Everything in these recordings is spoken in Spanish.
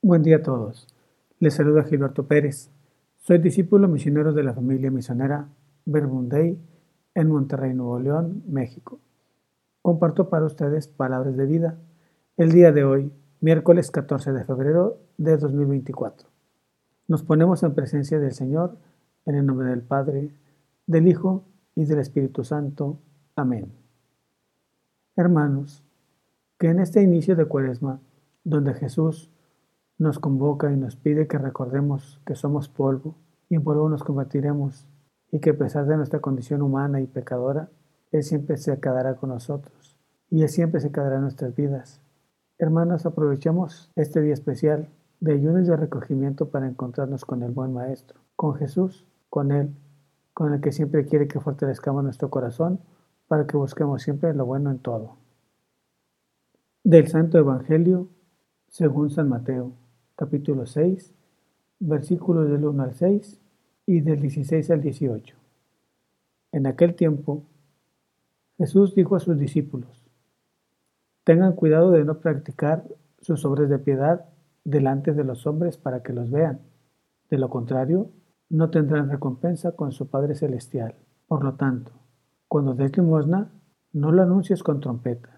Buen día a todos. Les saluda Gilberto Pérez. Soy discípulo misionero de la familia misionera Verbunday en Monterrey, Nuevo León, México. Comparto para ustedes palabras de vida el día de hoy, miércoles 14 de febrero de 2024. Nos ponemos en presencia del Señor en el nombre del Padre, del Hijo y del Espíritu Santo. Amén. Hermanos, que en este inicio de Cuaresma, donde Jesús nos convoca y nos pide que recordemos que somos polvo y en polvo nos convertiremos y que a pesar de nuestra condición humana y pecadora, Él siempre se quedará con nosotros y Él siempre se quedará en nuestras vidas. Hermanos, aprovechemos este día especial de ayuno y de recogimiento para encontrarnos con el buen Maestro, con Jesús, con Él, con el que siempre quiere que fortalezcamos nuestro corazón para que busquemos siempre lo bueno en todo. Del Santo Evangelio según San Mateo capítulo 6, versículos del 1 al 6 y del 16 al 18. En aquel tiempo, Jesús dijo a sus discípulos, Tengan cuidado de no practicar sus obras de piedad delante de los hombres para que los vean. De lo contrario, no tendrán recompensa con su Padre Celestial. Por lo tanto, cuando des limosna, no lo anuncies con trompeta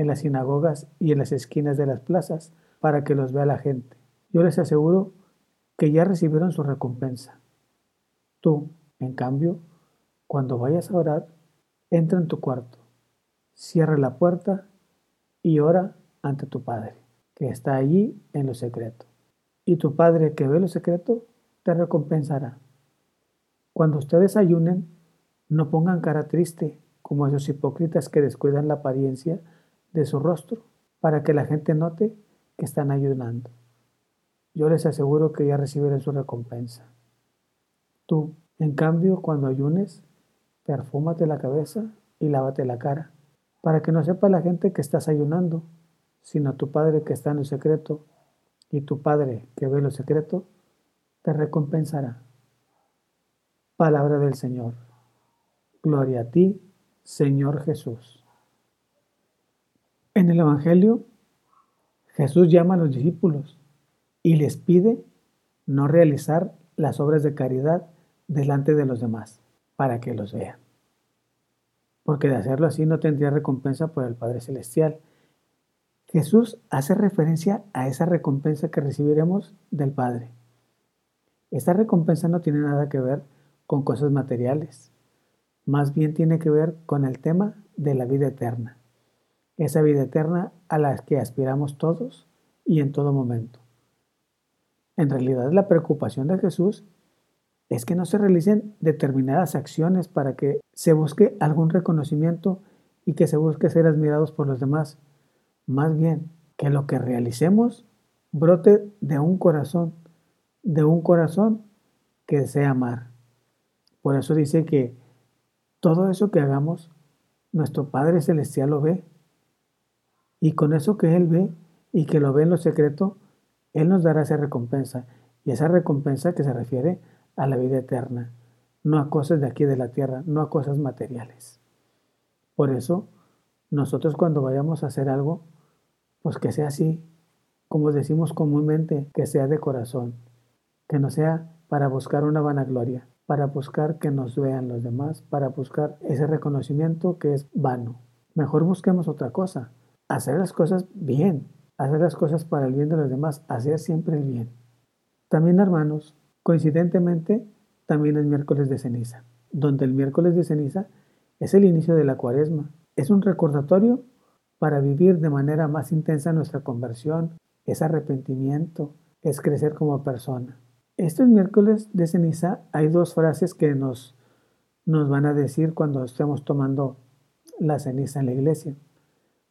en las sinagogas y en las esquinas de las plazas para que los vea la gente. Yo les aseguro que ya recibieron su recompensa. Tú, en cambio, cuando vayas a orar, entra en tu cuarto, cierra la puerta y ora ante tu Padre, que está allí en lo secreto. Y tu Padre que ve lo secreto, te recompensará. Cuando ustedes ayunen, no pongan cara triste como esos hipócritas que descuidan la apariencia de su rostro para que la gente note que están ayunando. Yo les aseguro que ya recibirán su recompensa. Tú, en cambio, cuando ayunes, perfúmate la cabeza y lávate la cara, para que no sepa la gente que estás ayunando, sino tu Padre que está en lo secreto, y tu Padre que ve lo secreto, te recompensará. Palabra del Señor. Gloria a ti, Señor Jesús. En el Evangelio, Jesús llama a los discípulos y les pide no realizar las obras de caridad delante de los demás para que los vean. Porque de hacerlo así no tendría recompensa por el Padre Celestial. Jesús hace referencia a esa recompensa que recibiremos del Padre. Esta recompensa no tiene nada que ver con cosas materiales, más bien tiene que ver con el tema de la vida eterna esa vida eterna a la que aspiramos todos y en todo momento. En realidad la preocupación de Jesús es que no se realicen determinadas acciones para que se busque algún reconocimiento y que se busque ser admirados por los demás. Más bien, que lo que realicemos brote de un corazón, de un corazón que desea amar. Por eso dice que todo eso que hagamos, nuestro Padre Celestial lo ve y con eso que Él ve y que lo ve en lo secreto, Él nos dará esa recompensa. Y esa recompensa que se refiere a la vida eterna, no a cosas de aquí de la tierra, no a cosas materiales. Por eso, nosotros cuando vayamos a hacer algo, pues que sea así, como decimos comúnmente, que sea de corazón, que no sea para buscar una vanagloria, para buscar que nos vean los demás, para buscar ese reconocimiento que es vano. Mejor busquemos otra cosa, hacer las cosas bien, hacer las cosas para el bien de los demás, hacer siempre el bien. También, hermanos, coincidentemente, también es miércoles de ceniza, donde el miércoles de ceniza es el inicio de la cuaresma. Es un recordatorio para vivir de manera más intensa nuestra conversión, es arrepentimiento, es crecer como persona. Este miércoles de ceniza hay dos frases que nos, nos van a decir cuando estemos tomando la ceniza en la iglesia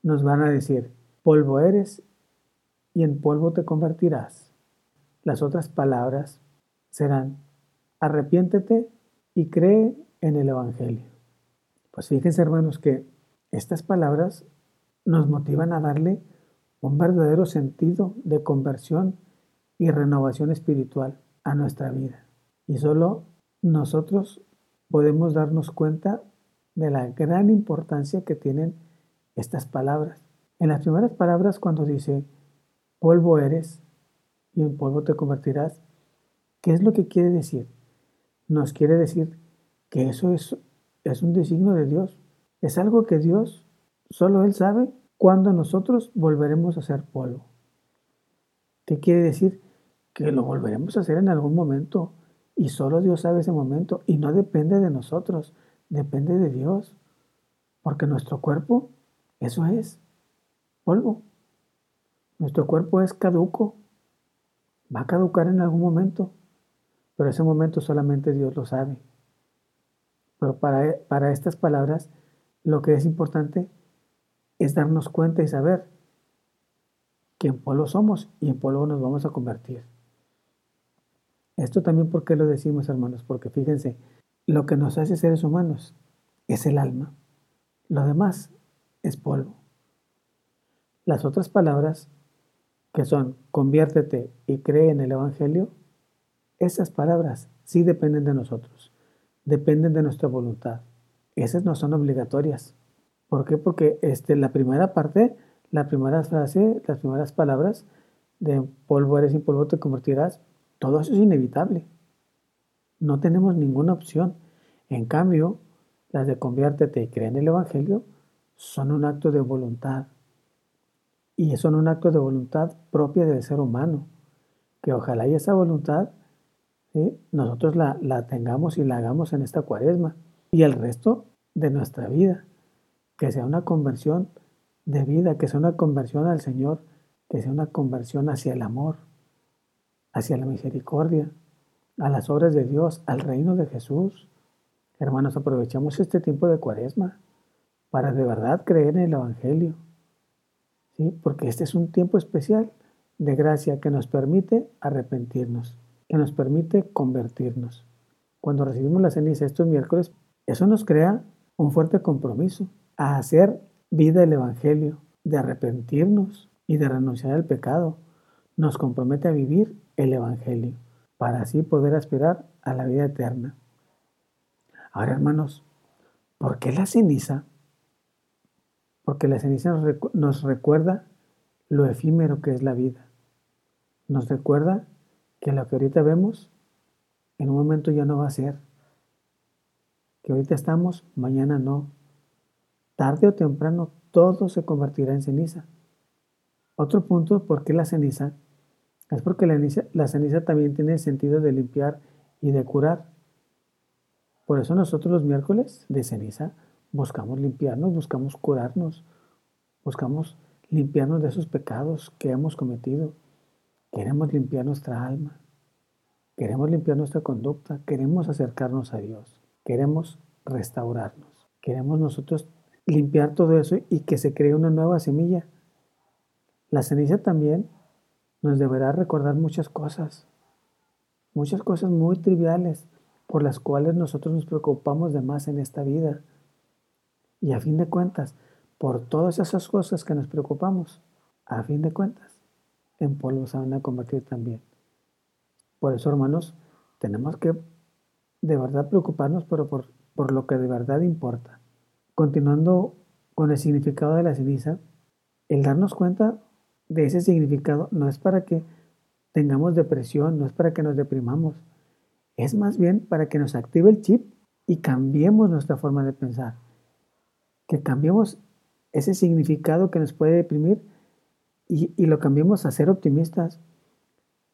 nos van a decir, polvo eres y en polvo te convertirás. las otras palabras serán, arrepiéntete y cree en el Evangelio. Pues fíjense hermanos que estas palabras nos motivan a darle un verdadero sentido de conversión y renovación espiritual a nuestra vida. Y solo nosotros podemos darnos cuenta de la gran importancia que tienen estas palabras. En las primeras palabras cuando dice, polvo eres y en polvo te convertirás, ¿qué es lo que quiere decir? Nos quiere decir que eso es, es un designio de Dios. Es algo que Dios, solo Él sabe cuándo nosotros volveremos a ser polvo. ¿Qué quiere decir? Que lo volveremos a hacer en algún momento y solo Dios sabe ese momento y no depende de nosotros, depende de Dios. Porque nuestro cuerpo, eso es polvo. Nuestro cuerpo es caduco. Va a caducar en algún momento, pero ese momento solamente Dios lo sabe. Pero para, para estas palabras, lo que es importante es darnos cuenta y saber que en polvo somos y en polvo nos vamos a convertir. Esto también, ¿por qué lo decimos, hermanos? Porque fíjense, lo que nos hace seres humanos es el alma. Lo demás es polvo. Las otras palabras, que son conviértete y cree en el Evangelio, esas palabras sí dependen de nosotros dependen de nuestra voluntad. Esas no son obligatorias. ¿Por qué? Porque este, la primera parte, la primera frase, las primeras palabras de polvo eres y polvo te convertirás, todo eso es inevitable. No tenemos ninguna opción. En cambio, las de conviértete y cree en el Evangelio son un acto de voluntad. Y son un acto de voluntad propia del ser humano. Que ojalá y esa voluntad nosotros la, la tengamos y la hagamos en esta cuaresma y el resto de nuestra vida. Que sea una conversión de vida, que sea una conversión al Señor, que sea una conversión hacia el amor, hacia la misericordia, a las obras de Dios, al reino de Jesús. Hermanos, aprovechamos este tiempo de cuaresma para de verdad creer en el Evangelio. ¿sí? Porque este es un tiempo especial de gracia que nos permite arrepentirnos que nos permite convertirnos. Cuando recibimos la ceniza estos miércoles, eso nos crea un fuerte compromiso a hacer vida el Evangelio, de arrepentirnos y de renunciar al pecado. Nos compromete a vivir el Evangelio para así poder aspirar a la vida eterna. Ahora, hermanos, ¿por qué la ceniza? Porque la ceniza nos, recuerda lo efímero que es la vida. Nos recuerda que lo que ahorita vemos, en un momento ya no va a ser. Que ahorita estamos, mañana no. Tarde o temprano todo se convertirá en ceniza. Otro punto, ¿por qué la ceniza? Es porque la ceniza, la ceniza también tiene el sentido de limpiar y de curar. Por eso nosotros los miércoles de ceniza buscamos limpiarnos, buscamos curarnos, buscamos limpiarnos de esos pecados que hemos cometido. Queremos limpiar nuestra alma, queremos limpiar nuestra conducta, queremos acercarnos a Dios, queremos restaurarnos, queremos nosotros limpiar todo eso y que se cree una nueva semilla. La ceniza también nos deberá recordar muchas cosas, muchas cosas muy triviales por las cuales nosotros nos preocupamos de más en esta vida. Y a fin de cuentas, por todas esas cosas que nos preocupamos, a fin de cuentas, en polvo se van a convertir también. Por eso, hermanos, tenemos que de verdad preocuparnos pero por, por lo que de verdad importa. Continuando con el significado de la ceniza, el darnos cuenta de ese significado no es para que tengamos depresión, no es para que nos deprimamos, es más bien para que nos active el chip y cambiemos nuestra forma de pensar, que cambiemos ese significado que nos puede deprimir y, lo cambiemos a ser optimistas,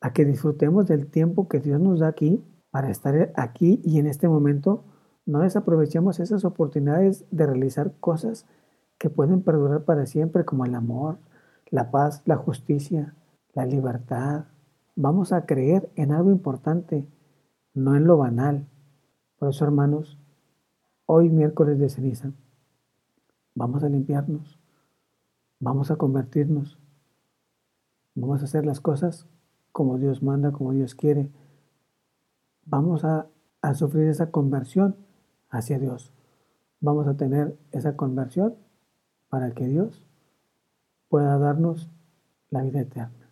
a que disfrutemos del tiempo que Dios nos da aquí para estar aquí y en este momento no desaprovechemos esas oportunidades de realizar cosas que pueden perdurar para siempre como el amor, la paz, la justicia, la libertad. Vamos a creer en algo importante, no en lo banal. Por eso, hermanos, hoy miércoles de ceniza, vamos a limpiarnos, vamos a convertirnos, Vamos a hacer las cosas como Dios manda, como Dios quiere, vamos a, a sufrir esa conversión hacia Dios. Vamos a tener esa conversión para que Dios pueda darnos la vida eterna.